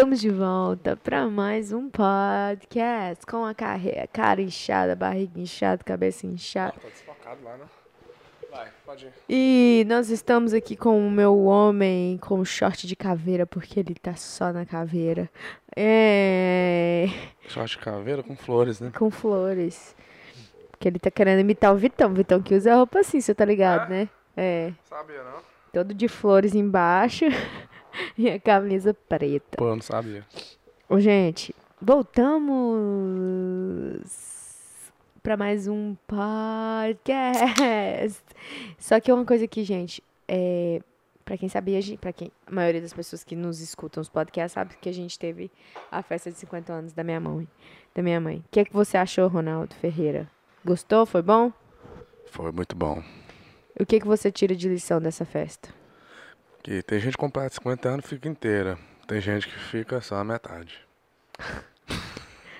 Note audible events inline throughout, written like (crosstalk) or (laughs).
Estamos de volta para mais um podcast com a carreira, cara inchada, barriga inchada, cabeça inchada. Tá desfocado lá, né? Vai, pode ir. E nós estamos aqui com o meu homem com short de caveira, porque ele tá só na caveira. É. Short de caveira com flores, né? Com flores. Porque ele tá querendo imitar o Vitão. Vitão que usa roupa assim, você tá ligado, É? né? É. Sabia, não? Todo de flores embaixo (laughs) (laughs) e a camisa preta. Pô, eu não sabia. Gente, voltamos para mais um podcast. Só que uma coisa aqui, gente, é para quem sabia, para quem a maioria das pessoas que nos escutam os podcasts sabe que a gente teve a festa de 50 anos da minha mãe, da minha mãe. O que é que você achou, Ronaldo Ferreira? Gostou? Foi bom? Foi muito bom. O que é que você tira de lição dessa festa? Que tem gente que completa 50 anos e fica inteira. Tem gente que fica só a metade.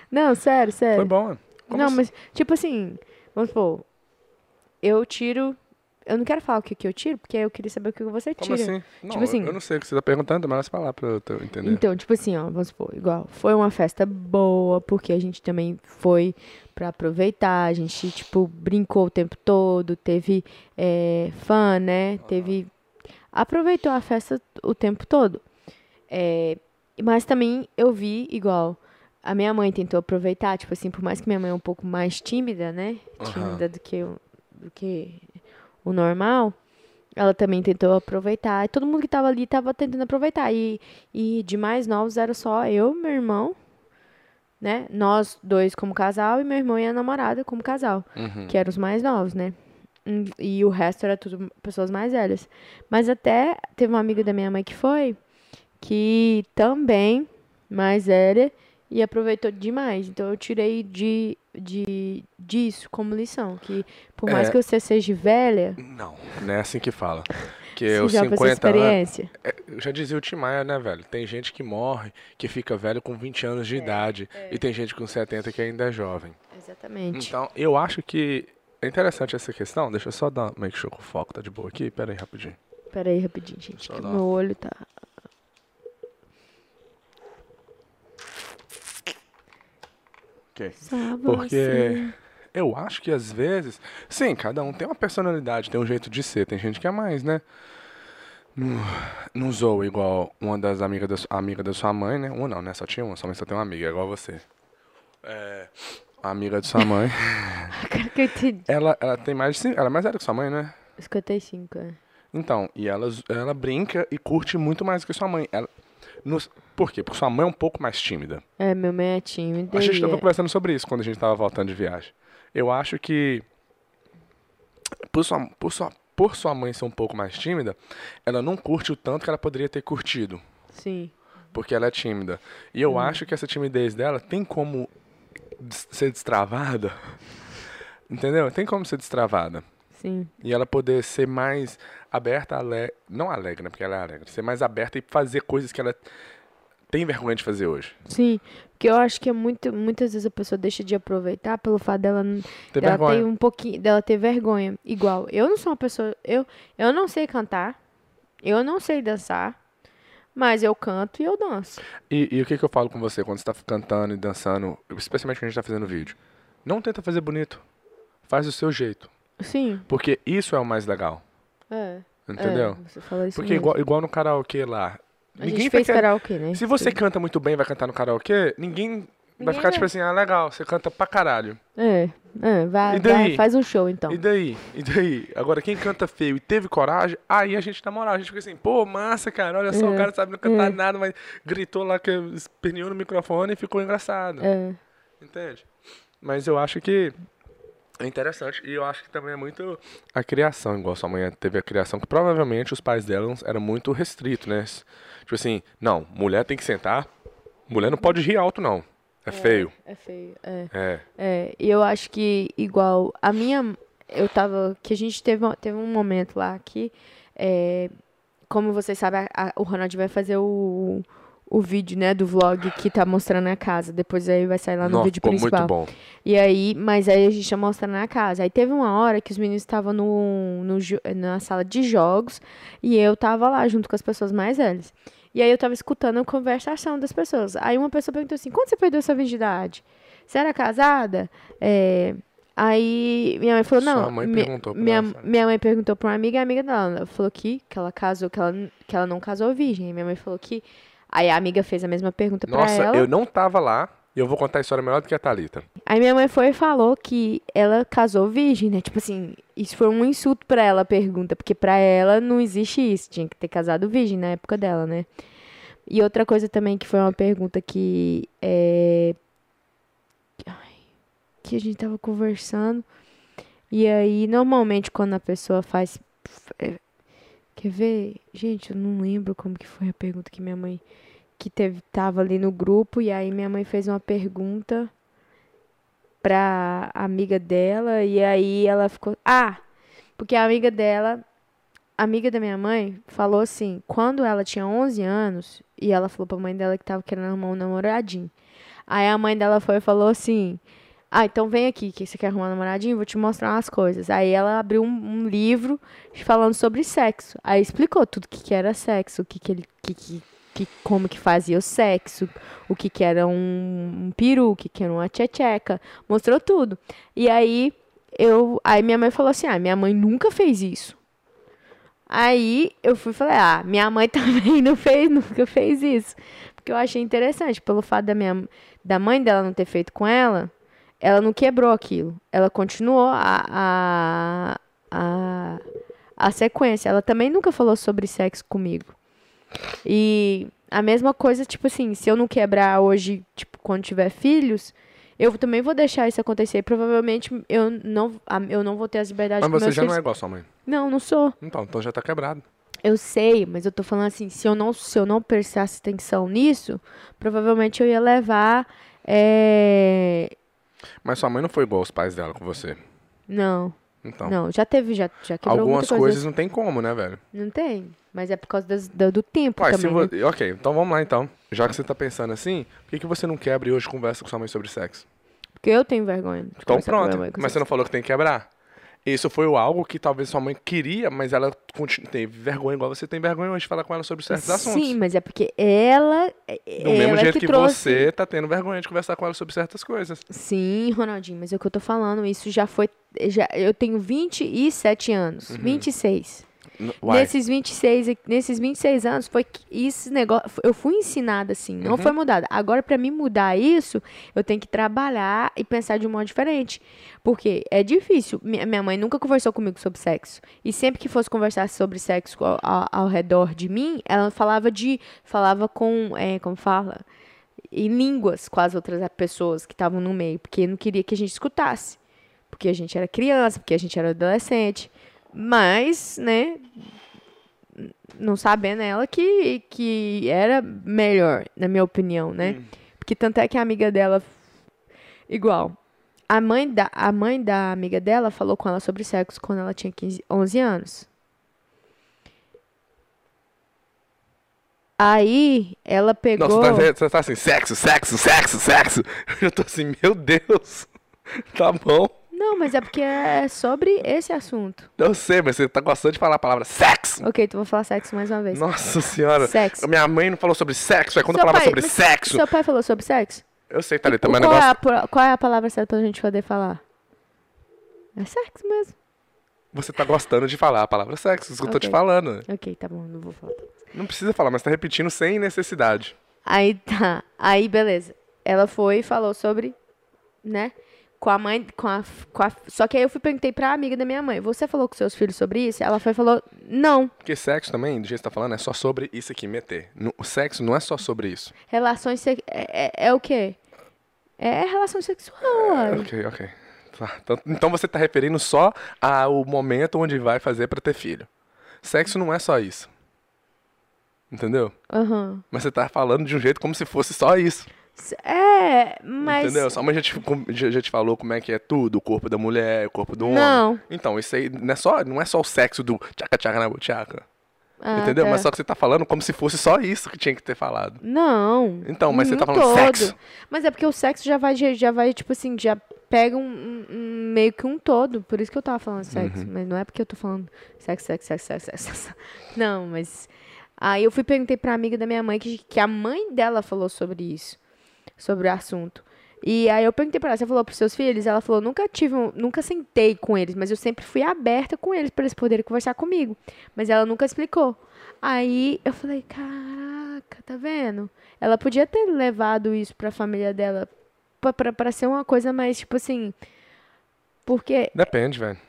Não, sério, sério. Foi bom, mano. Como não, assim? mas, tipo assim, vamos supor, eu tiro. Eu não quero falar o que, que eu tiro, porque eu queria saber o que você Como tira. assim? Não, Tipo assim- eu não sei o que você tá perguntando, mas falar pra eu entender. Então, tipo assim, ó, vamos supor, igual, foi uma festa boa, porque a gente também foi pra aproveitar, a gente, tipo, brincou o tempo todo, teve é, fã, né? Teve. Aproveitou a festa o tempo todo. É, mas também eu vi, igual, a minha mãe tentou aproveitar, tipo assim, por mais que minha mãe é um pouco mais tímida, né? Tímida do que, o- do que o normal. Ela também tentou aproveitar. E todo mundo que tava ali tava tentando aproveitar. E, e de mais novos era só eu, meu irmão, né? Nós dois como casal e meu irmão e a namorada como casal. Uhum. Que eram os mais novos, né? E o resto era tudo pessoas mais velhas. Mas até teve uma amiga da minha mãe que foi, que também mais velha e aproveitou demais. Então eu tirei de, de disso como lição. Que por mais É. que você seja velha, Não, não é assim que fala. Que os já fez essa 50 anos. experiência. É, já dizia o Tim Maia, né, velho? Tem gente que morre, que fica velho com 20 anos É, de idade. E tem gente com 70 que ainda é jovem. Exatamente. Então, eu acho que é interessante essa questão. Deixa eu só dar make sure que o foco tá de boa aqui. Pera aí, rapidinho. Pera aí, rapidinho, gente. Só Que meu olho tá. Ok. Só Porque você. eu acho que às vezes, sim, cada um tem uma personalidade, tem um jeito de ser. Tem gente que é mais, né? Não, não zoa igual uma das amigas da, amiga da sua mãe, né? Uma não, né? Só tinha uma, sua mãe só tem uma amiga, igual você. É, a amiga de sua mãe. (laughs) Cara, que eu entendi. ela, ela tem mais de. cin- Ela é mais velha que sua mãe, né? 55, é. Então, e ela, ela brinca e curte muito mais que sua mãe. Ela, nos, por quê? Porque sua mãe é um pouco mais tímida. É, meu mãe é tímida. A gente e estava é- conversando sobre isso quando a gente estava voltando de viagem. Eu acho que por sua, por, sua, por sua mãe ser um pouco mais tímida, ela não curte o tanto que ela poderia ter curtido, Sim. porque ela é tímida. E eu acho que essa timidez dela tem como ser destravada. Entendeu? Tem como ser destravada. Sim. E ela poder ser mais aberta, ale... não alegre, né? Porque ela é alegre. Ser mais aberta e fazer coisas que ela tem vergonha de fazer hoje. Sim. Porque eu acho que é muito, muitas vezes a pessoa deixa de aproveitar pelo fato dela, Ter dela vergonha. ter um pouquinho, dela ter vergonha. Igual, eu não sou uma pessoa, eu, eu não sei cantar, eu não sei dançar, mas eu canto e eu danço. E, e o que, que eu falo com você quando você tá cantando e dançando, especialmente quando a gente tá fazendo vídeo? Não tenta fazer bonito. Faz do seu jeito. Sim. Porque isso é o mais legal. É. Entendeu? É, você falou isso Porque mesmo. igual, igual no karaokê lá. A ninguém gente vai fez querer- karaokê, né? Se você canta muito bem e vai cantar no karaokê, ninguém, vai ficar tipo assim, ah, legal, você canta pra caralho. É, é vai, vai, faz um show então. E daí? E daí? Agora, quem canta feio e teve coragem, aí a gente, na moral, a gente fica assim, pô, massa, cara, olha só, É, o cara sabe não cantar é. nada, mas gritou lá, que esperneou no microfone e ficou engraçado. É, Entende? Mas eu acho que é interessante e eu acho que também é muito a criação, igual sua mãe teve a criação, que provavelmente os pais dela eram muito restritos, né? Tipo assim, não, mulher tem que sentar, mulher não pode rir alto, não. É, feio. é feio, é. É. É, e eu acho que igual a minha eu tava que a gente teve teve um momento lá que é, como vocês sabem a- a- o Ronald vai fazer o o vídeo, né, do vlog que tá mostrando a casa. Depois aí vai sair lá no Nossa, vídeo principal. muito bom. E aí, mas aí a gente tá mostrando a casa. Aí teve uma hora que os meninos estavam no, no, na sala de jogos e eu tava lá junto com as pessoas mais velhas. E aí eu tava escutando a conversação das pessoas. Aí uma pessoa perguntou assim: quando você perdeu sua virgindade? Você era casada? É, Aí minha mãe falou: não. Sua mãe mi- perguntou pra minha, minha mãe perguntou pra uma amiga, a amiga dela ela falou que, que ela casou, que ela, que ela não casou virgem. Aí minha mãe falou que. Aí a amiga fez a mesma pergunta pra Nossa, ela. eu não tava lá e eu vou contar a história melhor do que a Thalita. Aí minha mãe foi e falou que ela casou virgem, né? Tipo assim, isso foi um insulto pra ela a pergunta, porque pra ela não existe isso, tinha que ter casado virgem na época dela, né? E outra coisa também que foi uma pergunta que é que a gente tava conversando. E aí, normalmente quando a pessoa faz é, quer ver? Gente, eu não lembro como que foi a pergunta que minha mãe que teve tava ali no grupo e aí minha mãe fez uma pergunta pra amiga dela e aí ela ficou. Ah! Porque a amiga dela, a amiga da minha mãe, falou assim: quando ela tinha 11 anos, e ela falou pra mãe dela que tava querendo arrumar um namoradinho. Aí a mãe dela foi e falou assim: Ah, então vem aqui, que você quer arrumar um namoradinho? Vou te mostrar umas coisas. Aí ela abriu um, um livro falando sobre sexo. Aí explicou tudo o que, que era sexo, o que, que ele. Que, que, que, como que fazia o sexo, o que, que era um, um peru, o que, que era uma tchecheca. Mostrou tudo. E aí eu. Aí minha mãe falou assim: Ah, minha mãe nunca fez isso. Aí eu fui e falei: Ah, minha mãe (laughs) também não fez, nunca fez isso. Porque eu achei interessante, pelo fato da minha da mãe dela não ter feito com ela, ela não quebrou aquilo. Ela continuou a, a, a, a sequência. Ela também nunca falou sobre sexo comigo. E a mesma coisa, tipo assim, se eu não quebrar hoje, tipo, quando tiver filhos, eu também vou deixar isso acontecer. Provavelmente eu não, eu não vou ter as liberdades Mas você já filhos. não é igual a sua mãe. Não, não sou. Então, então já tá quebrado. Eu sei, mas eu tô falando assim, se eu não, se eu não prestasse atenção nisso, provavelmente eu ia levar. É... Mas sua mãe não foi igual aos pais dela com você. Não, Então, não, já teve, já, já quebrou algumas coisa. coisas não tem como, né, velho? Não tem, mas é por causa das- do, do tempo se também. né? Ok, então vamos lá então. Já que você tá pensando assim, por que, que você não quebra e hoje conversa com sua mãe sobre sexo? Porque eu tenho vergonha. Então pronto. Mas você não falou que tem que quebrar? Isso foi algo que talvez sua mãe queria, mas ela teve vergonha, igual você tem vergonha hoje de falar com ela sobre certos assuntos. Sim, mas é porque ela. Do mesmo ela jeito que, que, você tá tendo vergonha de conversar com ela sobre certas coisas. Sim, Ronaldinho, mas é o que eu tô falando. Isso já foi. Já, eu tenho 27 anos. Uhum. 26. Uai, Nesses 26, e- nesses 26 anos, foi que esse negócio. Eu fui ensinada assim, não Uhum. foi mudada. Agora, pra mim mudar isso, eu tenho que trabalhar e pensar de um modo diferente. Porque é difícil. Minha minha mãe nunca conversou comigo sobre sexo. E sempre que fosse conversar sobre sexo ao, ao- ao redor de mim, ela falava de. Falava com. É, como fala? Em línguas com as outras pessoas que estavam no meio. Porque não queria que a gente escutasse. Porque a gente era criança, porque a gente era adolescente. Mas, né, não sabendo ela que, que era melhor, na minha opinião, né? Porque tanto é que a amiga dela, igual, a mãe da, a mãe da amiga dela falou com ela sobre sexo quando ela tinha 15, 11 anos. Aí, ela pegou... Nossa, você tá, você tá assim, sexo, sexo, sexo, sexo. (laughs) Eu tô assim, meu Deus. (laughs) Tá bom. Não, mas é porque é sobre esse assunto. Eu sei, mas você tá gostando de falar a palavra sexo. Ok, tu vou falar sexo mais uma vez. Nossa senhora. Sexo. Minha mãe não falou sobre sexo, é quando Seu falava pai- sobre sexo. Seu pai falou sobre sexo? Eu sei, Thalita, mas qual, é negócio. a, pro- qual é a palavra certa pra gente poder falar? É sexo mesmo. Você tá gostando de falar a palavra sexo, isso que eu tô te falando. Ok, tá bom, não vou falar. Não precisa falar, mas tá repetindo sem necessidade. Aí tá, aí beleza. Ela foi e falou sobre, né? Com a mãe, com a, com a. Só que aí eu fui perguntei pra amiga da minha mãe: Você falou com seus filhos sobre isso? Ela foi falou: Não. Porque sexo também, do jeito que você tá falando, é só sobre isso aqui, meter. O sexo não é só sobre isso. Relações. É, é, é o quê? É relação sexual. uai. Ok, ok. Tá, então- Então você tá referindo só ao momento onde vai fazer pra ter filho. Sexo não é só isso. Entendeu? Aham. Mas você tá falando de um jeito como se fosse só isso. É, mas. Entendeu? Sua mãe já te, já, te falou como é que é tudo, o corpo da mulher, o corpo do homem. Não. Então, isso aí não é só, não é só o sexo do tchaca tchaca na buchaca. Ah, entendeu? tá. Mas só que você tá falando como se fosse só isso que tinha que ter falado. Não. Então, mas você tá falando todo. sexo. Mas é porque o sexo já vai, já vai tipo assim, já pega um, um- meio que um todo. Por isso que eu tava falando sexo. Uhum. Mas não é porque eu tô falando sexo, sexo, sexo, sexo, sexo. sexo. Não, mas. Aí eu fui perguntei pra amiga da minha mãe que, que a mãe dela falou sobre isso. Sobre o assunto. E aí eu perguntei pra ela, você falou pros seus filhos? Ela falou, nunca tive, um- nunca sentei com eles, mas eu sempre fui aberta com eles pra eles poderem conversar comigo. Mas ela nunca explicou. Aí eu falei, caraca, tá vendo? Ela podia ter levado isso pra família dela pra ser uma coisa mais, tipo assim. Porque, Depende, velho.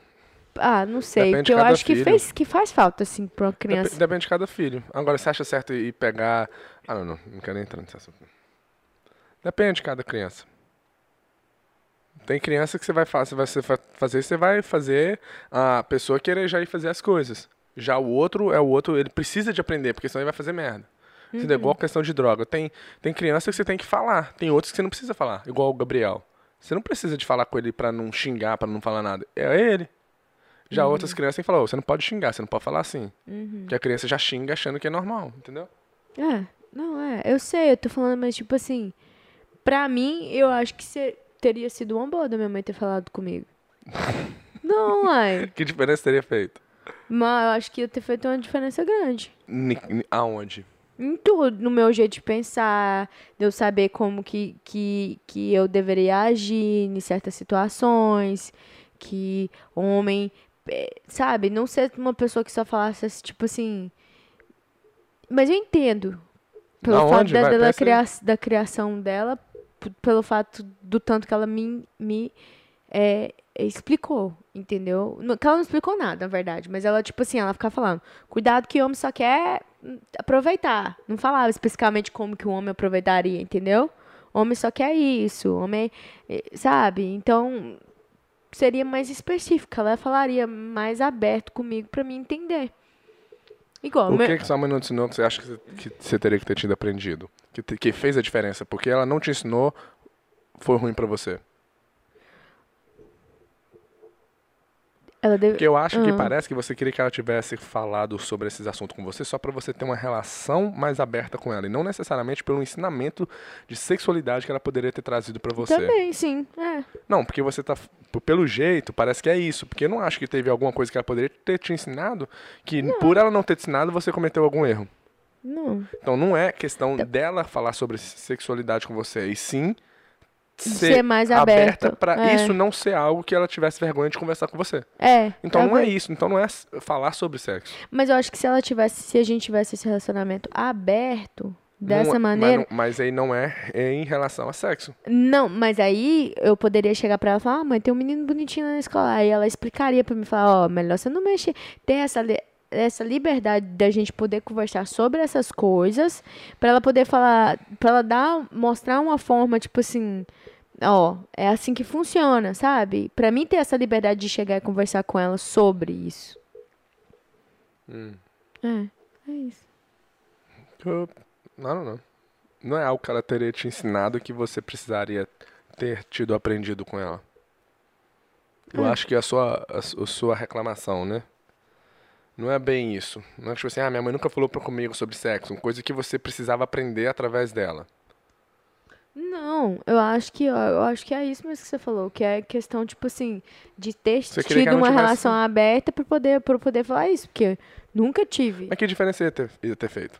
ah, não sei. Depende de Porque eu acho que, fez, que faz falta, assim, pra uma criança. Depende de cada filho. Agora, você acha certo ir pegar. Ah, não, não. Não quero nem entrar nesse assunto. Depende de cada criança. Tem criança que você vai, fa- você vai fazer, você vai fazer a pessoa querer já ir fazer as coisas. Já o outro é o outro, ele precisa de aprender, porque senão ele vai fazer merda. Isso é igual a questão de droga. Tem, tem criança que você tem que falar, tem outros que você não precisa falar, igual o Gabriel. Você não precisa de falar com ele pra não xingar, pra não falar nada. É ele. Já outras crianças têm que falar, "Ô, você não pode xingar, você não pode falar assim. Que a criança já xinga achando que é normal, entendeu? É, não é. Eu sei, eu tô falando, mas tipo assim, pra mim, eu acho que cê- teria sido uma boa da minha mãe ter falado comigo. (laughs) não, ai. Que diferença teria feito? Mas eu acho que ia ter feito uma diferença grande. Ni- ni- Aonde? Em tudo, no meu jeito de pensar, de eu saber como que, que, que eu deveria agir em certas situações, que homem, eh, sabe, não ser uma pessoa que só falasse assim, tipo assim. Mas eu entendo. Pelo fato da, Vai, dela pensa aí. cria- da criação dela, pelo fato do tanto que ela me, me eh, explicou, entendeu? Que ela não explicou nada, na verdade, mas ela, tipo assim, ela ficava falando, cuidado que o homem só quer hum, aproveitar. Não falava especificamente como que o homem aproveitaria, entendeu? O homem só quer isso, homem, eh, sabe? Então, seria mais específica, ela falaria mais aberto comigo pra mim entender. Igual, O meu- que, que sua mãe não te ensinou que você acha que você, que você teria que ter tido aprendido? Que, que fez a diferença? Porque ela não te ensinou, foi ruim pra você. Ela deve... Porque eu acho que Aham. parece que você queria que ela tivesse falado sobre esses assuntos com você só pra você ter uma relação mais aberta com ela. E não necessariamente pelo ensinamento de sexualidade que ela poderia ter trazido pra você. Também, sim. É. Não, porque você tá. Pelo jeito, parece que é isso. Porque eu não acho que teve alguma coisa que ela poderia ter te ensinado que, por ela não ter te ensinado, você cometeu algum erro. Não. Então não é questão dela falar sobre sexualidade com você, e sim Ser mais aberto, pra é. isso não ser algo que ela tivesse vergonha de conversar com você. É. Então não é talvez. isso, então não é falar sobre sexo. Mas eu acho que se ela tivesse, se a gente tivesse esse relacionamento aberto, dessa Não é- maneira. Mas, não- mas aí não é, é em relação a sexo. Não, mas aí eu poderia chegar pra ela e falar, ah, mãe, tem um menino bonitinho na escola. Aí ela explicaria pra mim, falar, ó, melhor você não mexer. Ter essa, essa liberdade da gente poder conversar sobre essas coisas, pra ela poder falar, pra ela dar, mostrar uma forma, tipo assim, ó, é assim que funciona, sabe? Pra mim ter essa liberdade de chegar e conversar com ela sobre isso. Hum. É, é isso. Eu- não, não. Não é algo que ela teria te ensinado que você precisaria ter tido aprendido com ela. Eu É. acho que a sua, a, a sua reclamação, né? Não é bem isso. Não é tipo assim, ah, minha mãe nunca falou pra comigo sobre sexo. Uma coisa que você precisava aprender através dela. Não, eu acho que eu acho que é isso mesmo que você falou, que é questão tipo assim de ter Você tido uma tivesse- relação aberta para poder para poder falar isso, porque nunca tive. Mas que diferença ia ter, ia ter feito?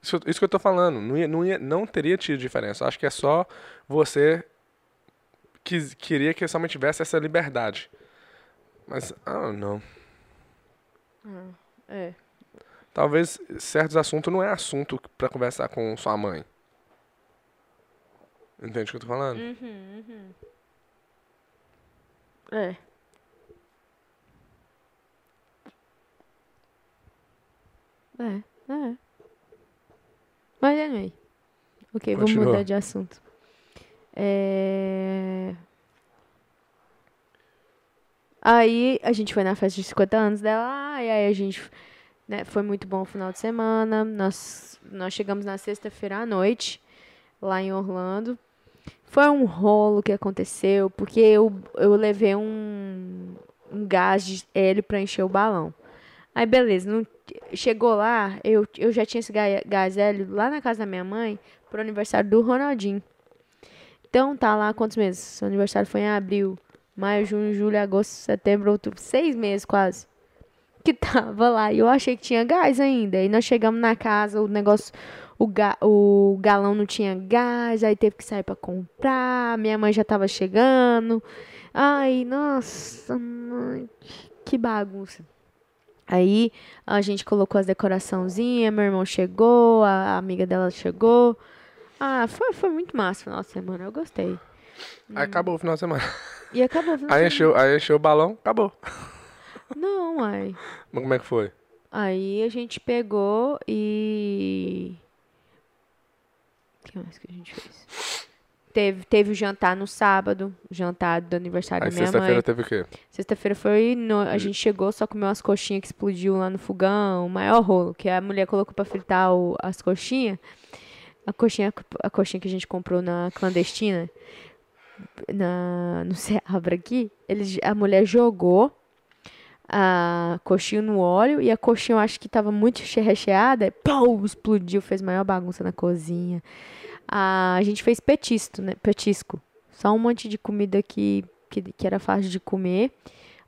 Isso, isso que eu tô falando. Não, ia, não, ia, não teria tido diferença. Acho que é só você que queria que somente tivesse essa liberdade. Mas, ah, não. É. Talvez certos assuntos não é assunto pra conversar com sua mãe. Entende o que eu tô falando? É. É, é. Mas anyway. Ok, vamos Continua. mudar de assunto. É... Aí a gente foi na festa de 50 anos dela, e aí a gente né, foi muito bom o final de semana. Nós, nós chegamos na sexta-feira à noite, lá em Orlando. Foi um rolo que aconteceu, porque eu, eu levei um, um gás de hélio para encher o balão. Aí, beleza, não chegou lá, eu, eu já tinha esse ga- gazelle lá na casa da minha mãe pro aniversário do Ronaldinho. Então tá lá quantos meses? Seu aniversário foi em abril, maio, junho, julho, agosto, setembro, outubro, seis meses quase. Que tava lá. E eu achei que tinha gás ainda. Aí nós chegamos na casa, o negócio, o, ga, o galão não tinha gás, aí teve que sair pra comprar. Minha mãe já tava chegando. Ai, nossa, mãe, que bagunça. Aí a gente colocou as decoraçãozinhas, meu irmão chegou, a amiga dela chegou. Ah, foi, foi muito massa o final de semana, eu gostei. Aí acabou o final de semana. E acabou o final de Aí semana. encheu, aí encheu o balão, acabou. Não, ai. Mas como é que foi? Aí a gente pegou e. O que mais que a gente fez? Teve, teve o jantar no sábado, o jantar do aniversário Aí da minha sexta-feira mãe. teve o quê? Sexta-feira foi. no- a gente chegou, só comeu umas coxinhas que explodiu lá no fogão, o maior rolo, que a mulher colocou pra fritar o- as coxinhas. A coxinha, a coxinha que a gente comprou na clandestina, na, no Seabra aqui, eles, a mulher jogou a coxinha no óleo e a coxinha eu acho que tava muito che- recheada, e explodiu, fez maior bagunça na cozinha. A, a gente fez petisco, né? Petisco. Só um monte de comida que, que, que era fácil de comer.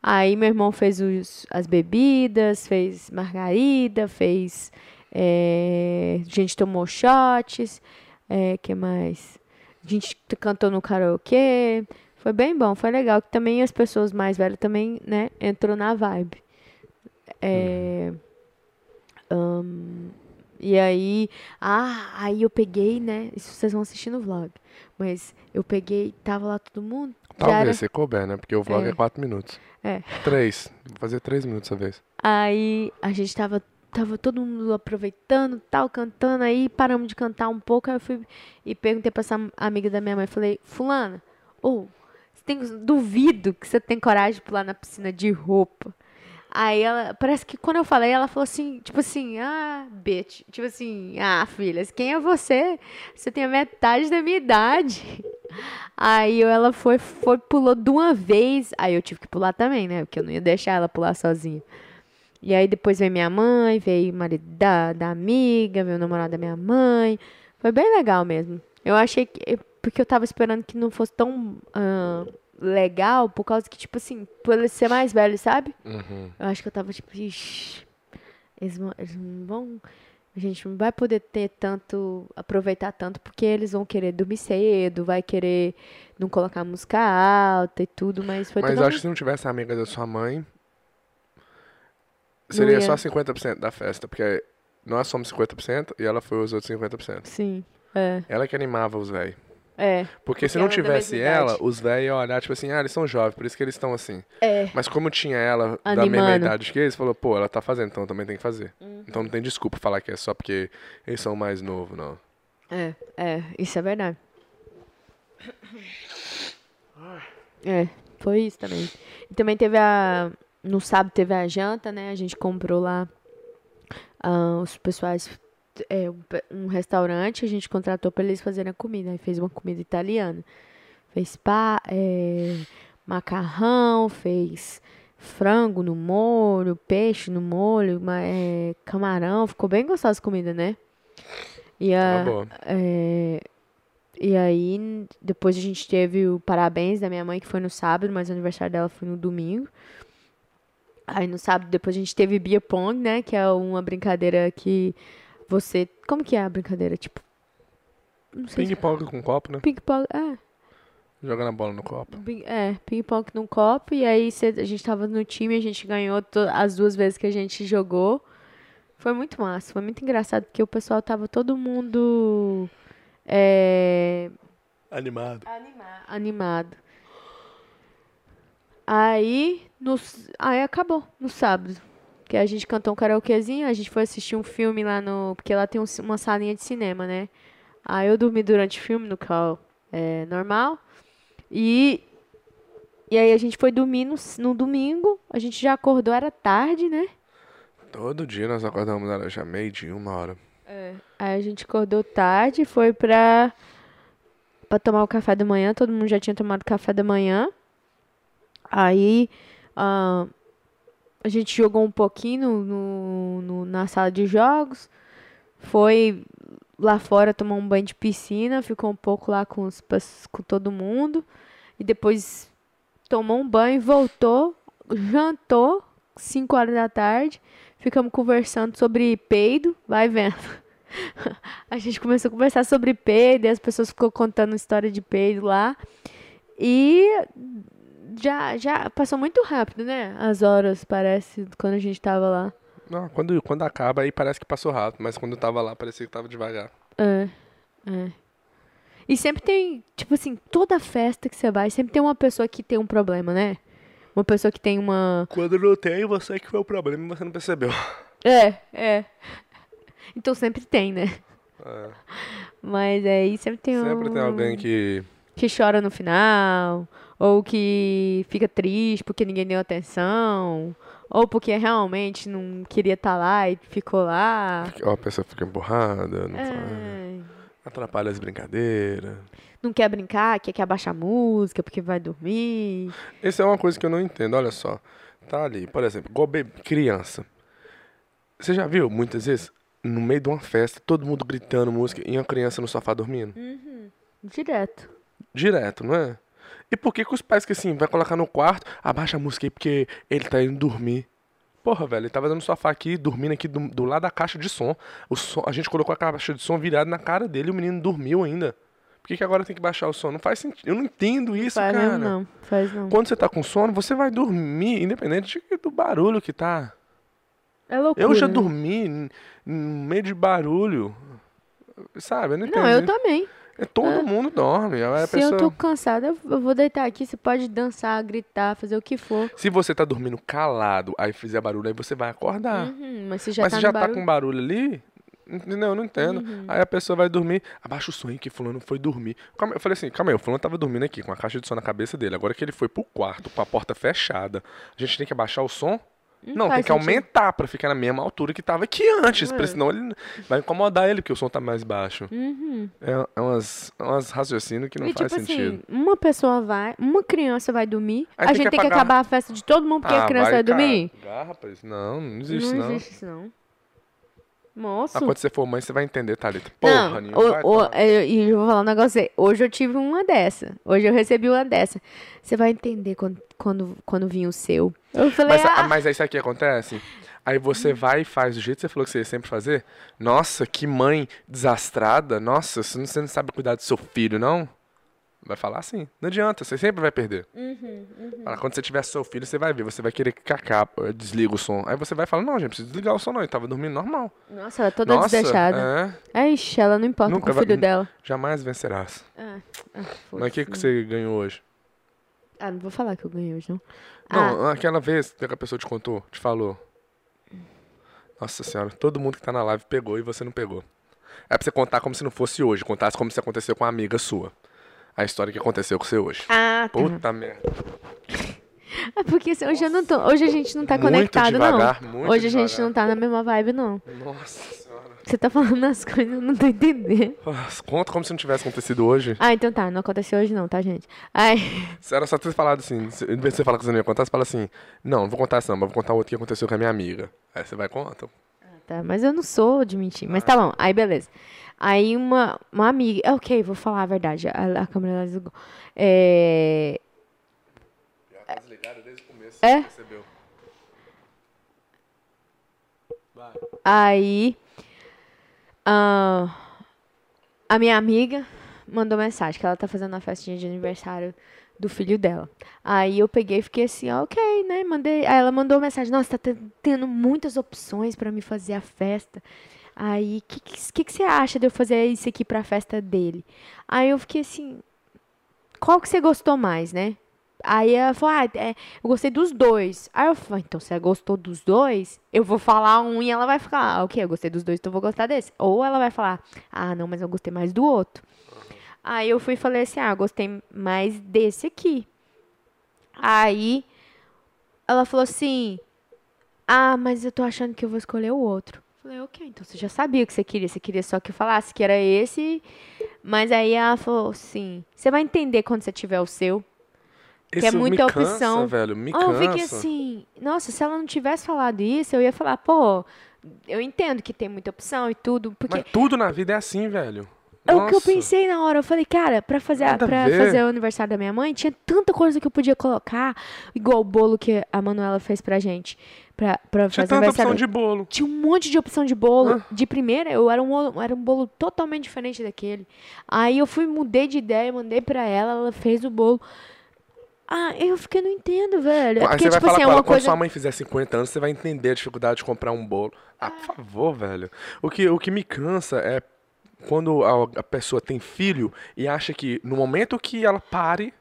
Aí meu irmão fez os, as bebidas, fez margarida, fez. é, a gente tomou shots. É, que mais? A gente cantou no karaokê. Foi bem bom, foi legal. Que também as pessoas mais velhas também, né, entrou na vibe. É, ahn, e aí, ah, aí eu peguei, né? Isso vocês vão assistir no vlog. Mas eu peguei, tava lá todo mundo. já era- Talvez, se couber, né? Porque o vlog é, É. quatro minutos. É. Três. Vou fazer três minutos essa vez. Aí a gente tava, tava todo mundo aproveitando, tal, cantando. Aí paramos de cantar um pouco. Aí eu fui e perguntei pra essa amiga da minha mãe. Falei, Fulana, ou você tem, duvido que você tem coragem de pular na piscina de roupa. Aí ela, parece que quando eu falei, ela falou assim, tipo assim, ah, bitch. Tipo assim, ah, filha, quem é você? Você tem a metade da minha idade. Aí ela foi, foi, pulou de uma vez. Aí eu tive que pular também, né? Porque eu não ia deixar ela pular sozinha. E aí depois veio minha mãe, veio o marido da, da amiga, veio o namorado da minha mãe. Foi bem legal mesmo. Eu achei que. Porque eu tava esperando que não fosse tão ah, legal, por causa que, tipo assim, por ele ser mais velho, sabe? Uhum. Eu acho que eu tava tipo, ixi, eles, eles não vão. A gente não vai poder ter tanto, aproveitar tanto, porque eles vão querer dormir cedo, vai querer não colocar música alta e tudo, mas foi Mas acho que se não tivesse a amiga da sua mãe, seria ia. só 50% da festa. Porque nós somos 50% e ela foi os outros 50%. Sim, é, Ela que animava os velhos. É, Porque se Porque não ela é tivesse ela, os velhos iam olhar, tipo assim, ah, eles são jovens, por isso que eles estão assim. é. Mas como tinha ela da mesma Animando. idade que eles, falou, pô, ela tá fazendo, então também tem que fazer. Uhum. Então não tem desculpa falar que é só porque eles são mais novos, não. É, é, isso é verdade. É, foi isso também. E também teve a. No sábado teve a janta, né? A gente comprou lá ah, os pessoais. É, um restaurante, a gente contratou para eles fazerem a comida. Aí fez uma comida italiana. Fez pá, é, macarrão, fez frango no molho, peixe no molho, é, camarão. Ficou bem gostosa a comida, né? E a, é, e aí, depois a gente teve o parabéns da minha mãe, que foi no sábado, mas o aniversário dela foi no domingo. Aí no sábado, depois a gente teve beer pong, né? Que é uma brincadeira que você... Como que é a brincadeira? Tipo... Não sei se... Ping-pong com copo, né? Ping-pong... É, Jogando a bola no copo. ping- é ping-pong num copo. E aí cê- a gente tava no time, a gente ganhou as duas vezes que a gente jogou. Foi muito massa, foi muito engraçado, porque o pessoal tava todo mundo... É, Animado. animado. Aí, no, aí acabou, no sábado. Que a gente cantou um karaokezinho, a gente foi assistir um filme lá no. Porque lá tem um uma salinha de cinema, né? Aí eu dormi durante o filme, no qual é normal. E. E aí a gente foi dormir no, no domingo. A gente já acordou, era tarde, né? Todo dia nós acordamos, era já meio dia, uma hora. Aí a gente acordou tarde, foi pra, pra tomar o café da manhã. Todo mundo já tinha tomado café da manhã. Aí ah, a gente jogou um pouquinho no, no- na sala de jogos. Foi lá fora tomar um banho de piscina. Ficou um pouco lá com, os, com todo mundo. E depois tomou um banho, voltou, jantou, 5 horas da tarde. Ficamos conversando sobre peido. Vai vendo. (laughs) A gente começou a conversar sobre peido. E as pessoas ficou contando história de peido lá. E já, já passou muito rápido, né? As horas, parece, quando a gente tava lá. Não, quando, quando acaba, aí parece que passou rápido, mas quando eu tava lá, parecia que tava devagar. É, é. E sempre tem, tipo assim, toda festa que você vai, sempre tem uma pessoa que tem um problema, né? Uma pessoa que tem uma. Quando não tem, você que foi o problema e você não percebeu. (laughs) É, é. Então sempre tem, né? É, Mas aí sempre tem um. sempre tem alguém que. que chora no final, ou que fica triste porque ninguém deu atenção, ou porque realmente não queria estar lá e ficou lá. Ó, a pessoa fica emburrada, não É, atrapalha as brincadeiras. não quer brincar, quer que abaixe a música porque vai dormir. Isso é uma coisa que eu não entendo, olha só. Tá ali, por exemplo, igual criança. Você já viu, muitas vezes, no meio de uma festa, todo mundo gritando música e uma criança no sofá dormindo? Direto. Direto, não é? E por que que os pais que assim, vai colocar no quarto, abaixa a música aí porque ele tá indo dormir? Porra, velho, ele tava dando sofá aqui, dormindo aqui do, do lado da caixa de som. O som. A gente colocou a caixa de som virada na cara dele e o menino dormiu ainda. Por que, que agora tem que baixar o som? Não faz sentido. Eu não entendo isso, faz cara. não, faz não. Quando você tá com sono, você vai dormir, independente de- do barulho que tá. É loucura. Eu já né? dormi no meio de barulho. Sabe? Eu não entendo. Não, eu também. É, Todo mundo dorme. a Se eu pessoa- tô cansada, eu- eu vou deitar aqui. Você pode dançar, gritar, fazer o que for. Se você tá dormindo calado, aí fizer barulho, aí você vai acordar. Uhum, mas você já Mas tá se já tá barulho. com barulho ali, entendeu? Eu não entendo. Uhum. Aí a pessoa vai dormir, abaixa o som aí que fulano foi dormir. Eu falei assim, calma aí, o fulano tava dormindo aqui com a caixa de som na cabeça dele. Agora que ele foi pro quarto, com a porta fechada, a gente tem que abaixar o som? Não, tem que sentido. aumentar pra ficar na mesma altura que tava aqui antes, porque senão ele vai incomodar ele, porque o som tá mais baixo. Uhum. É, é umas, é umas raciocínios que não e faz tipo sentido. assim, uma pessoa vai, uma criança vai dormir, Aí a gente que tem que apagar- acabar a festa de todo mundo porque a criança vai, dormir? cagar, rapaz. Não, não existe não não. existe isso não. Moço. Mas quando você for mãe, você vai entender, Thalita. Porra, não, o, o, eu, e eu vou falar um negócio aí. Hoje eu tive uma dessa. Hoje eu recebi uma dessa. Você vai entender quando, quando, quando vir o seu. Eu falei, Mas, ah, mas aí sabe o que acontece? Aí você vai e faz do jeito que você falou que você ia sempre fazer. Nossa, que mãe desastrada. Nossa, você não sabe cuidar do seu filho, não? Vai falar assim. Não adianta, você sempre vai perder. Uhum, Fala, quando você tiver seu filho, você vai ver. Você vai querer que cacá, eh, desliga o som. Aí você vai falar, não, gente, precisa desligar o som não. Ele tava dormindo normal. nossa, ela é toda Nossa, desleixada. é, Ixi, ela não importa Nunca com o vai- filho dela. jamais vencerás. Ah, ah, Mas o que, que você ganhou hoje? Ah, não vou falar que eu ganhei hoje, não. Ah, Não, aquela vez que a pessoa te contou, te falou. Nossa senhora, todo mundo que tá na live pegou e você não pegou. É pra você contar como se não fosse hoje, contasse como se aconteceu com uma amiga sua. A história que aconteceu com você hoje. ah, tá. Puta merda. (laughs) É porque se- hoje, eu não tô, hoje a gente não tá Muito conectado, devagar, não. muito Hoje a gente não tá na mesma vibe, não. Nossa senhora. Você tá falando as coisas, eu não tô entendendo. Conta como se não tivesse acontecido hoje. Ah, então tá, não aconteceu hoje não, tá, gente? Ai, Se (laughs) Era só ter falado assim, se- em vez de você falar que você não ia contar, você fala assim, não, não vou contar não, mas vou contar outro que aconteceu com a minha amiga. Aí você vai e conta. tá, mas eu não sou de mentir. Mas tá bom, aí beleza. Aí uma, uma amiga, é, ok, vou falar a verdade, a, a câmera ela desligou. É, Já tá desligada desde o começo, É? você percebeu. Vai. Aí, ah, a minha amiga mandou mensagem que ela tá fazendo uma festinha de aniversário do filho dela. Aí eu peguei e fiquei assim, ó, ok, né? Mandei. Aí ela mandou mensagem, nossa, tá te- tendo muitas opções pra me fazer a festa. Aí, o que, que, que, você acha de eu fazer isso aqui pra festa dele? Aí eu fiquei assim, qual que você gostou mais, né? Aí ela falou, ah, é, eu gostei dos dois. Aí eu falei, então você gostou dos dois? Eu vou falar um e ela vai ficar, ah, ok, eu gostei dos dois, então eu vou gostar desse. Ou ela vai falar, ah, não, mas eu gostei mais do outro. Aí eu fui e falei assim, ah, gostei mais desse aqui. Aí ela falou assim, ah, mas eu tô achando que eu vou escolher o outro. Falei, ok, então você já sabia o que você queria, você queria só que eu falasse que era esse. Mas aí ela falou assim, você vai entender quando você tiver o seu. que é Isso muita me cansa, opção. velho. Me Ah, eu cansa. fiquei assim, nossa, se ela não tivesse falado isso, eu ia falar, pô, eu entendo que tem muita opção e tudo, porque Mas tudo na vida é assim, velho. É o que eu pensei na hora. Eu falei, cara, pra fazer, a, pra ver. fazer o aniversário da minha mãe, tinha tanta coisa que eu podia colocar, igual o bolo que a Manuela fez pra gente, pra, pra Tinha fazer tanta opção de bolo. Tinha um monte de opção de bolo. Ah. De primeira, eu era um, bolo- era um bolo totalmente diferente daquele. Aí eu fui, mudei de ideia, mandei pra ela, ela fez o bolo. Ah, eu fiquei, não entendo, velho. É porque, você vai tipo falar assim, é ela, uma quando coisa. sua mãe fizer 50 anos, você vai entender a dificuldade de comprar um bolo. Ah, por favor, velho. O que, o que me cansa é quando a, a pessoa tem filho e acha que no momento que ela pare,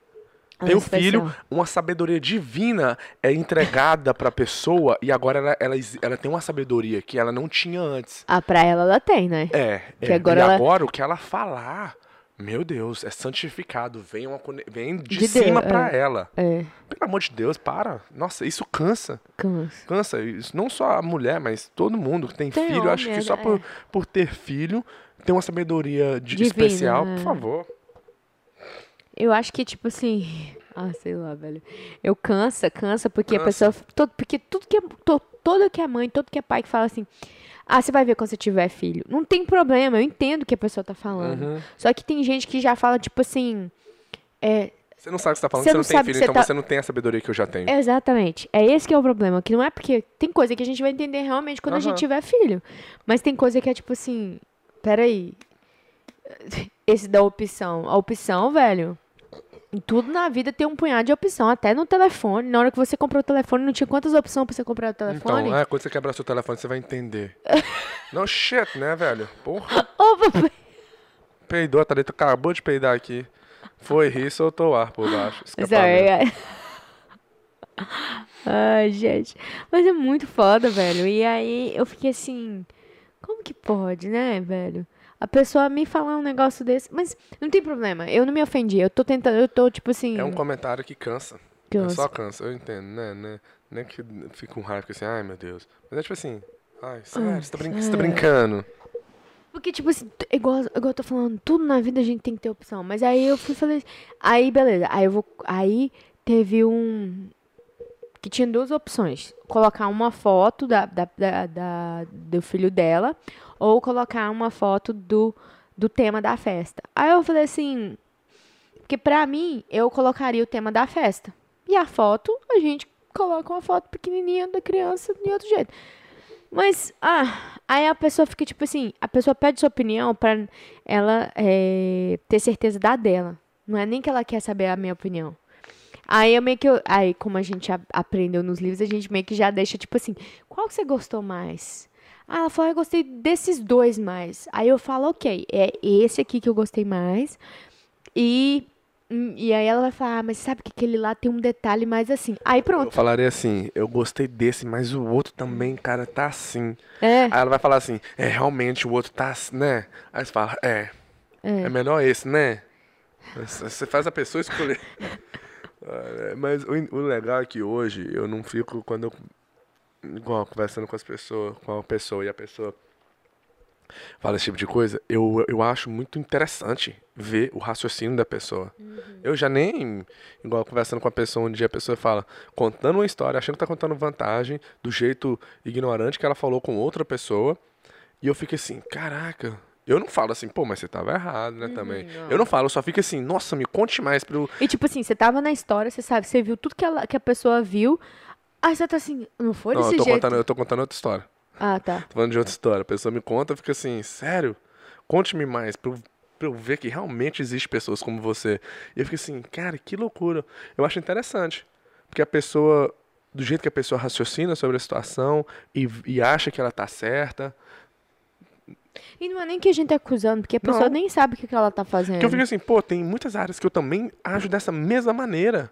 tem um filho, uma sabedoria divina é entregada pra pessoa e agora ela, ela, ela tem uma sabedoria que ela não tinha antes. Ah, pra ela, ela tem, né? É, Que é. agora e ela- agora o que ela falar, meu Deus, é santificado, vem, uma, vem de, De cima Deus, pra é. ela. É, Pelo amor de Deus, para. Nossa, isso cansa. cansa. Cansa, isso não só a mulher, mas todo mundo que tem, Tem filho, acho que homem, só é. por, por ter filho, tem uma sabedoria de- Divina, especial, né? por favor. Eu acho que, tipo assim. (laughs) Ah, sei lá, velho. Eu cansa, cansa, porque a Cansa. pessoa. Todo, porque tudo que é. to- todo que é mãe, todo que é pai que fala assim. Ah, você vai ver quando você tiver filho. Não tem problema, eu entendo o que a pessoa tá falando. Uhum. Só que tem gente que já fala, tipo assim. É, Você não sabe o que você tá falando, Você você, não tem filho, você então tá- você não tem a sabedoria que eu já tenho. exatamente. É esse que é o problema. Que não é porque. Tem coisa que a gente vai entender realmente quando a Aham. gente tiver filho. Mas tem coisa que é tipo assim. Peraí. (laughs) Esse da opção. A opção, velho. Em tudo na vida tem um punhado de opção, até no telefone. Na hora que você comprou o telefone, não tinha quantas opções pra você comprar o telefone? Então, é, quando você quebrar seu telefone, você vai entender. (laughs) não, shit, né, velho? Porra, Ô, papai. peidou, a Thalita acabou de peidar aqui. Foi rir, soltou o ar por baixo. Sorry, escapamento. ai. Ai, gente. Mas é muito foda, velho. E aí eu fiquei assim. Como que pode, né, velho? A pessoa me falar um negócio desse. Mas não tem problema. Eu não me ofendi. Eu tô tentando. Eu tô, tipo assim. É um comentário que cansa. cansa. É só cansa, eu entendo, né? né? Nem que fica com raiva, assim, ai meu Deus. Mas é tipo assim, ai, sério, você tá, você tá sério. brincando. Porque, tipo assim, igual, igual eu tô falando, tudo na vida a gente tem que ter opção. Mas aí eu fui falei. Aí, beleza. Aí eu vou. Aí teve um. Que tinha duas opções. Colocar uma foto da, da, da- da- do filho dela. Ou colocar uma foto do, do tema da festa. Aí eu falei assim. Porque pra mim, eu colocaria o tema da festa. E a foto, a gente coloca uma foto pequenininha da criança de outro jeito. Mas, ah, aí a pessoa fica tipo assim, a pessoa pede sua opinião pra ela é, ter certeza da dela. Não é nem que ela quer saber a minha opinião. Aí eu meio que, eu- aí como a gente aprendeu nos livros, a gente meio que já deixa tipo assim, qual que você gostou mais? Ah, ela falou, eu gostei desses dois mais. Aí eu falo, ok, é esse aqui que eu gostei mais. E, e aí ela vai falar, ah, mas sabe que aquele lá tem um detalhe mais assim. Aí Eu pronto. falaria assim, eu gostei desse, mas o outro também, cara, tá assim. É, Aí ela vai falar assim, é, realmente o outro tá assim, né? Aí você fala, é, é, melhor esse, né? Você faz a pessoa escolher. (laughs) Ah, é, Mas o legal é que hoje eu não fico quando eu. Igual, conversando com as pessoas, com a pessoa e a pessoa fala esse tipo de coisa, eu, eu acho muito interessante ver o raciocínio da pessoa. Eu já nem, igual conversando com a pessoa um dia, a pessoa fala, contando uma história, achando que tá contando vantagem, do jeito ignorante que ela falou com outra pessoa, e eu fico assim, caraca. Eu não falo assim, pô, mas você tava errado, né, também. não. Eu não falo, eu só fico assim, nossa, me conte mais eu... E tipo assim, você tava na história, você sabe, você viu tudo que, ela, que a pessoa viu. Aí você tá assim, não foi Não, desse eu tô, jeito. contando, eu tô contando outra história. Ah, tá. Tô falando de outra história. A pessoa me conta, fica assim, sério? Conte-me mais, pra eu, pra eu ver que realmente existe pessoas como você. E eu fico assim, cara, que loucura. Eu acho interessante. Porque a pessoa, do jeito que a pessoa raciocina sobre a situação e, e acha que ela tá certa. E não é nem que a gente tá acusando, porque a pessoa Não. nem sabe o que, que ela tá fazendo. Que eu fico assim, pô, tem muitas áreas que eu também ajo dessa mesma maneira.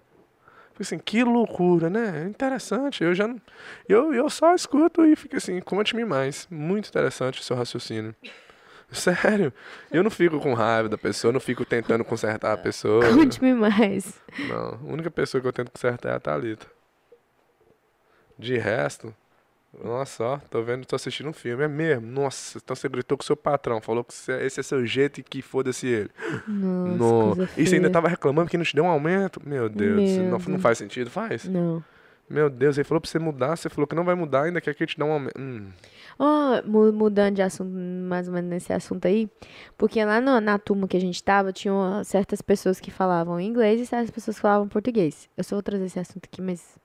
Assim, que loucura, né? Interessante. Eu já não- eu, eu só escuto e fico assim, conte-me mais. Muito interessante o seu raciocínio. (laughs) Sério, eu não fico com raiva da pessoa, não fico tentando consertar a pessoa. Conte-me mais. Não, a única pessoa que eu tento consertar é a Thalita. De resto, Nossa, ó, tô vendo, tô assistindo um filme. É mesmo? Nossa, então você gritou com seu patrão, falou que você- esse é seu jeito e que foda-se ele. Nossa, No... coisa E você ainda feia. tava reclamando que não te deu um aumento? Meu Deus, Meu não, não faz sentido? Faz. Não. Meu Deus, ele falou pra você mudar, você falou que não vai mudar, ainda quer que ele te dê um aumento. Hum. Mu- mudando de assunto, mais ou menos nesse assunto aí, porque lá no- na turma que a gente tava, tinham certas pessoas que falavam inglês e certas pessoas que falavam português. Eu só vou trazer esse assunto aqui, mas.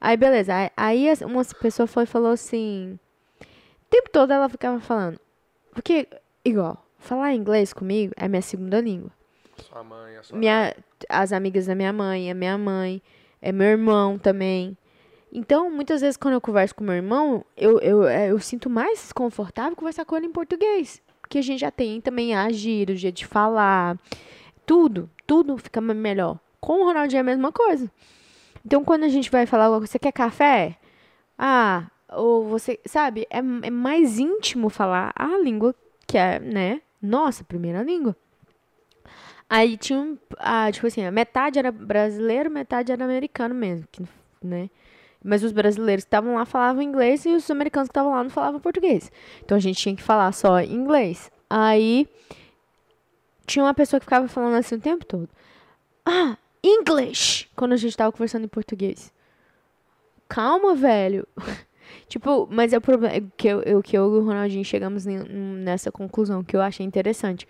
Aí, beleza. Aí, uma pessoa foi e falou assim. O tempo todo ela ficava falando. Porque, igual, falar inglês comigo é minha segunda língua. Sua mãe, a sua Minha, as amigas da minha mãe, a minha mãe, é meu irmão também. Então, muitas vezes, quando eu converso com meu irmão, eu, eu, é, eu sinto mais confortável conversar com ele em português. Porque a gente já tem também a gíria, o jeito de falar. Tudo, tudo fica me- melhor. Com o Ronaldinho é a mesma coisa. Então, quando a gente vai falar, você quer café? Ah, ou você, sabe, é, é mais íntimo falar a língua que é, né, nossa primeira língua. Aí tinha um, ah, tipo assim, metade era brasileiro, metade era americano mesmo, que, né? Mas os brasileiros que estavam lá falavam inglês e os americanos que estavam lá não falavam português. Então a gente tinha que falar só inglês. Aí tinha uma pessoa que ficava falando assim o tempo todo. Ah, English! Quando a gente tava conversando em português. Calma, velho. (laughs) tipo, mas é o problema é que eu, eu, que eu e o Ronaldinho chegamos nessa conclusão que eu achei interessante.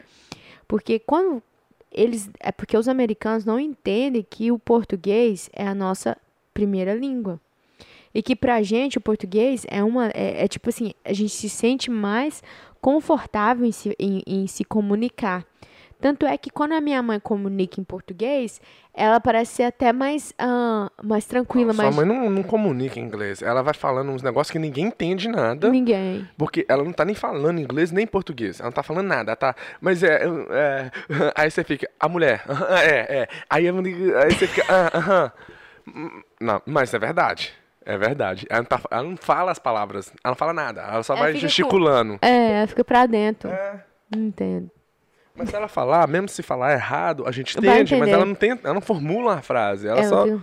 Porque quando eles. É porque os americanos não entendem que o português é a nossa primeira língua. E que pra gente o português é uma. É, é tipo assim, a gente se sente mais confortável em se, em, em se comunicar. Tanto é que quando a minha mãe comunica em português, ela parece ser até mais, ah, mais tranquila, Sua mais. mãe não, não comunica em inglês. Ela vai falando uns negócios que ninguém entende nada. Ninguém. Porque ela não tá nem falando inglês nem português. Ela não tá falando nada. Ela tá. Mas é. é (laughs) aí você fica. A mulher. É, é. Aí, aí você fica. Ah, aham. Hum, Não, mas é verdade. É verdade. Ela não, tá- ela não fala as palavras. Ela não fala nada. Ela só Ela vai fica com- gesticulando. É, ela fica pra dentro. É. Não entendo. Mas se ela falar, mesmo se falar errado, a gente entende, mas ela não tem, ela não formula uma frase. Ela Ela só. (laughs)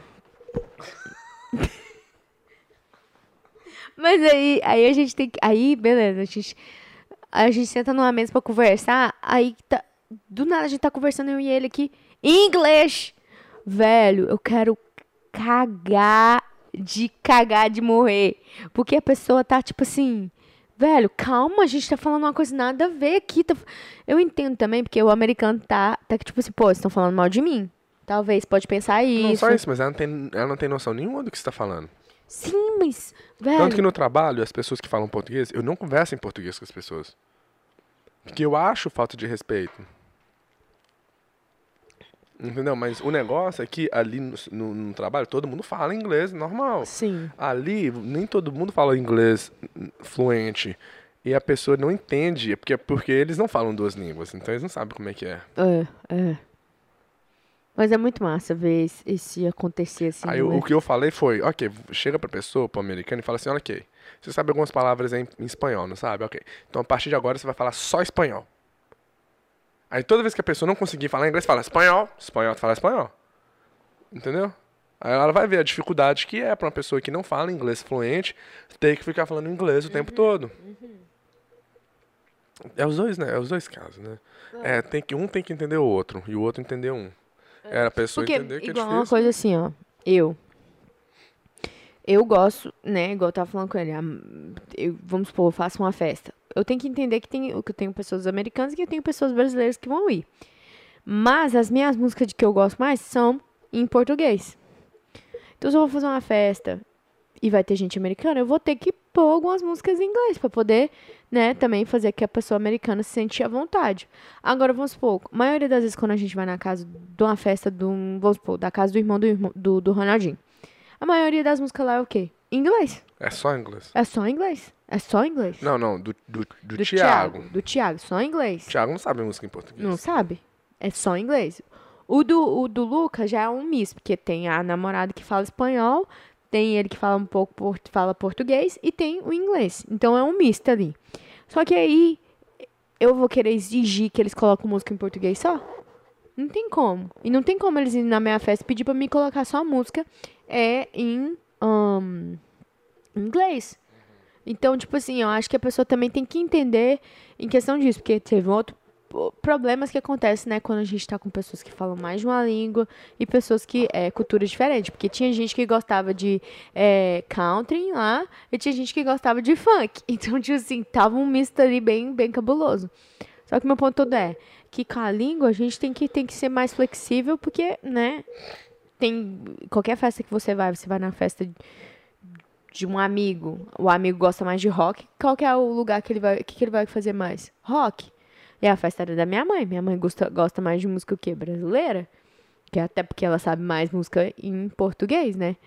Mas aí, aí a gente tem que. Aí, beleza, a gente, a gente senta numa mesa pra conversar. Aí tá, do nada a gente tá conversando, eu e ele aqui, em inglês. Velho, eu quero cagar de cagar de morrer. Porque a pessoa tá tipo assim. Velho, calma, a gente tá falando uma coisa nada a ver aqui. tá- Eu entendo também, porque o americano tá, tá que, tipo assim, pô, vocês estão falando mal de mim. Talvez, pode pensar isso. Não só isso, mas ela não, tem, ela não tem noção nenhuma do que você tá falando. Sim, mas, velho. Tanto que no trabalho, as pessoas que falam português, eu não converso em português com as pessoas. Porque eu acho falta de respeito. Entendeu? Mas o negócio é que ali no, no- no trabalho todo mundo fala inglês normal. Sim. Ali, nem todo mundo fala inglês fluente. E a pessoa não entende, porque, porque eles não falam duas línguas, então eles não sabem como é que é. É, é. Mas é muito massa ver esse, esse acontecer assim. Aí o, é? o que eu falei foi, ok, chega pra pessoa, pro americano, e fala assim, olha ok, você sabe algumas palavras em, em espanhol, não sabe? Ok. Então a partir de agora você vai falar só espanhol. Aí toda vez que a pessoa não conseguir falar inglês, fala espanhol, espanhol, fala espanhol. Entendeu? Aí ela vai ver a dificuldade que é pra uma pessoa que não fala inglês fluente ter que ficar falando inglês o tempo todo. É os dois, né? É os dois casos, né? É, tem que, um tem que entender o outro e o outro entender um. É a pessoa Porque, entender que é igual difícil. uma coisa assim, ó. Eu. Eu gosto, né? Igual eu tava falando com ele. eu- vamos supor, eu faço uma festa. Eu tenho que entender que, tem, que eu tenho pessoas americanas e que eu tenho pessoas brasileiras que vão ir. Mas as minhas músicas de que eu gosto mais são em português. Então, se eu vou fazer uma festa e vai ter gente americana, eu vou ter que pôr algumas músicas em inglês pra poder, né, também fazer que a pessoa americana se sente à vontade. Agora, vamos supor, a maioria das vezes quando a gente vai na casa de uma festa de um, vamos supor, da casa do irmão do, irmão, do, do Ronaldinho, a maioria das músicas lá é o quê? Inglês. É só inglês. É só inglês. É só inglês. Não, não, do, do, do, do Thiago. Do Thiago, só inglês. Thiago não sabe música em português. Não sabe? É só inglês. O do, o do Luca já é um misto, porque tem a namorada que fala espanhol, tem ele que fala um pouco por, fala português e tem o inglês. Então é um misto ali. Só que aí eu vou querer exigir que eles coloquem música em português só? Não tem como. E não tem como eles irem na minha festa e pedir pra mim colocar só música é em ahn, inglês. Então, tipo assim, eu acho que a pessoa também tem que entender em questão disso, porque teve um outro problemas que acontecem, né, quando a gente tá com pessoas que falam mais de uma língua e pessoas que é cultura diferente, porque tinha gente que gostava de é, country lá e tinha gente que gostava de funk. (laughs) Então, tipo assim, tava um misto ali bem, bem cabuloso. Só que meu ponto todo é que com a língua a gente tem que, tem que ser mais flexível, porque, né, tem qualquer festa que você vai, você vai na festa de um amigo, o amigo gosta mais de rock, qual que é o lugar que ele vai, que, que ele vai fazer mais? Rock. É a festa da minha mãe. Minha mãe gosta, gosta mais de música o quê? Brasileira? Que é até porque ela sabe mais música em português, né?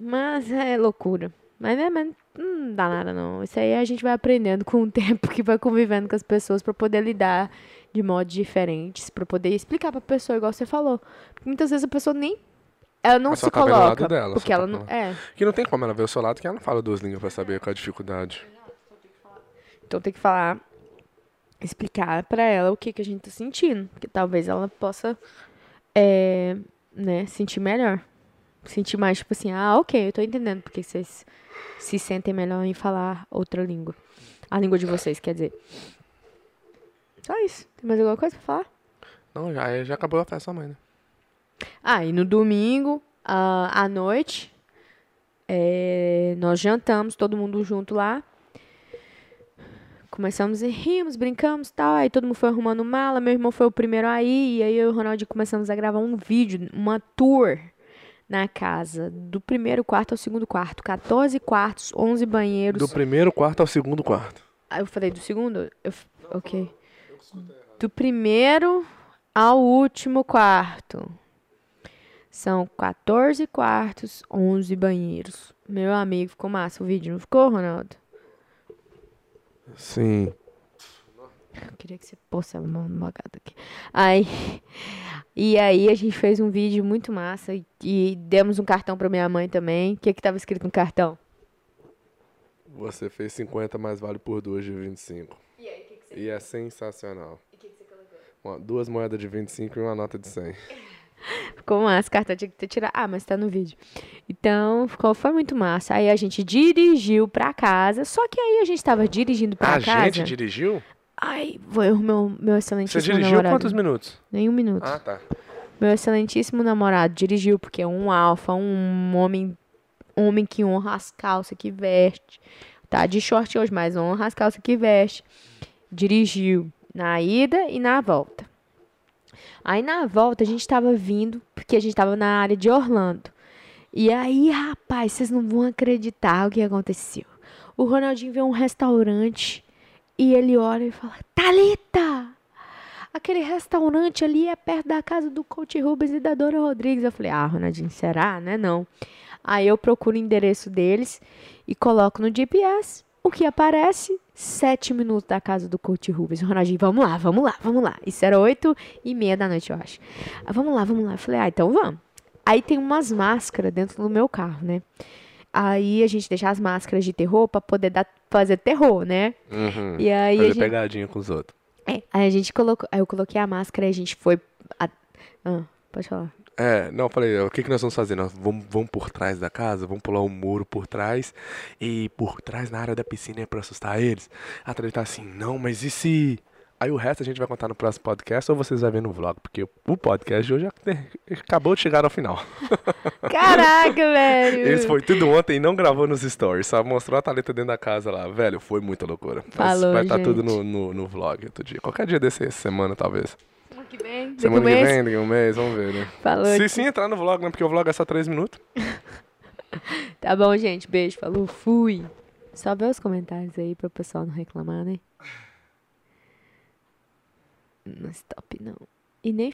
Mas é loucura. Mas, né, mas não dá nada não. Isso aí a gente vai aprendendo com o tempo que vai convivendo com as pessoas pra poder lidar de modos diferentes, pra poder explicar pra pessoa igual você falou. Porque muitas vezes a pessoa nem ela não Ela se tá vendo o lado coloca, dela, porque só tá ela não é. Que não tem como ela ver o seu lado que ela não fala duas línguas pra saber qual a dificuldade. Então tem que falar, explicar pra ela o que, que a gente tá sentindo. Porque talvez ela possa, é, né, sentir melhor. Sentir mais, tipo assim, ah, ok, eu tô entendendo porque vocês se sentem melhor em falar outra língua. A língua de vocês, quer dizer. Só isso. Tem mais alguma coisa pra falar? Não, já, já acabou a festa amanhã, né? Ah, e no domingo, ah, à noite, é, nós jantamos, todo mundo junto lá. Começamos e rimos, brincamos e tal. Aí todo mundo foi arrumando mala. Meu irmão foi o primeiro aí. E aí eu e o Ronaldinho começamos a gravar um vídeo, uma tour na casa. Do primeiro quarto ao segundo quarto. 14 quartos, 11 banheiros. Do primeiro quarto ao segundo quarto. Ah, eu falei do segundo? Eu, f- ok. Do primeiro ao último quarto. São 14 quartos, 11 banheiros. Meu amigo, ficou massa o vídeo, não ficou, Ronaldo? Sim. Eu queria que você pôsse a mão no bagado aqui. Aí, (laughs) e aí a gente fez um vídeo muito massa e, e demos um cartão pra minha mãe também. O que que tava escrito no cartão? Você fez 50, mas vale por duas de 25. E aí, o que, que você, E é sensacional. que que você colocou? Uma- duas moedas de 25 e uma nota de 100. (laughs) Ficou massa, cartão tinha que ter tirado. Ah, mas tá no vídeo. Então, ficou, foi muito massa. Aí a gente dirigiu pra casa. Só que aí a gente tava dirigindo pra a casa. gente dirigiu? Ai, foi o meu, meu Você excelentíssimo dirigiu namorado. quantos minutos? Nenhum minuto. Ah, tá. Meu excelentíssimo namorado dirigiu, porque é um alfa, um homem, homem que honra as calças que veste. Tá de short hoje, mas honra as calças que veste. Dirigiu na ida e na volta. Aí na volta a gente tava vindo, porque a gente tava na área de Orlando. E aí, rapaz, vocês não vão acreditar o que aconteceu. O Ronaldinho vê um restaurante e ele olha e fala: Talita! Aquele restaurante ali é perto da casa do Coach Rubens e da Dora Rodrigues. Eu falei, ah, Ronaldinho, será? Né? Não. Aí eu procuro o endereço deles e coloco no GPS. O que aparece? Sete minutos da casa do Coach Rubens. Ronaldinho, vamos lá, vamos lá, vamos lá. Isso era oito e meia da noite, eu acho. Ah, vamos lá, vamos lá. Eu falei, ah, então vamos. Aí tem umas máscaras dentro do meu carro, né? Aí a gente deixa as máscaras de terror pra poder dar, fazer terror, né? Uhum. E aí a Fazer gente... pegadinha com os outros. É, aí a gente colocou, aí eu coloquei a máscara e a gente foi. a- Ah, pode falar. É, não, eu falei, o que, que nós vamos fazer? Nós vamos, vamos por trás da casa, vamos pular um muro por trás e por trás na área da piscina é pra assustar eles. A Thalita tá assim, não, mas e se... Aí o resto a gente vai contar no próximo podcast ou vocês vão ver no vlog, porque o podcast de hoje te- acabou de chegar ao final. (laughs) Caraca, velho! Eles foi tudo ontem e não gravou nos stories, só mostrou a Thalita dentro da casa lá. Velho, foi muita loucura. Mas Falou, vai estar gente. tudo no, no, no vlog outro dia. Qualquer dia desse, semana talvez. Semana que vem, Semana que mês. vem, daqui um mês, vamos ver, né? Falou. Se sim entrar no vlog, né? Porque o vlog é só 3 minutos. (laughs) Tá bom, gente. Beijo. Falou. Fui. Só ver os comentários aí pro pessoal não reclamar, né? Não stop, não. E nem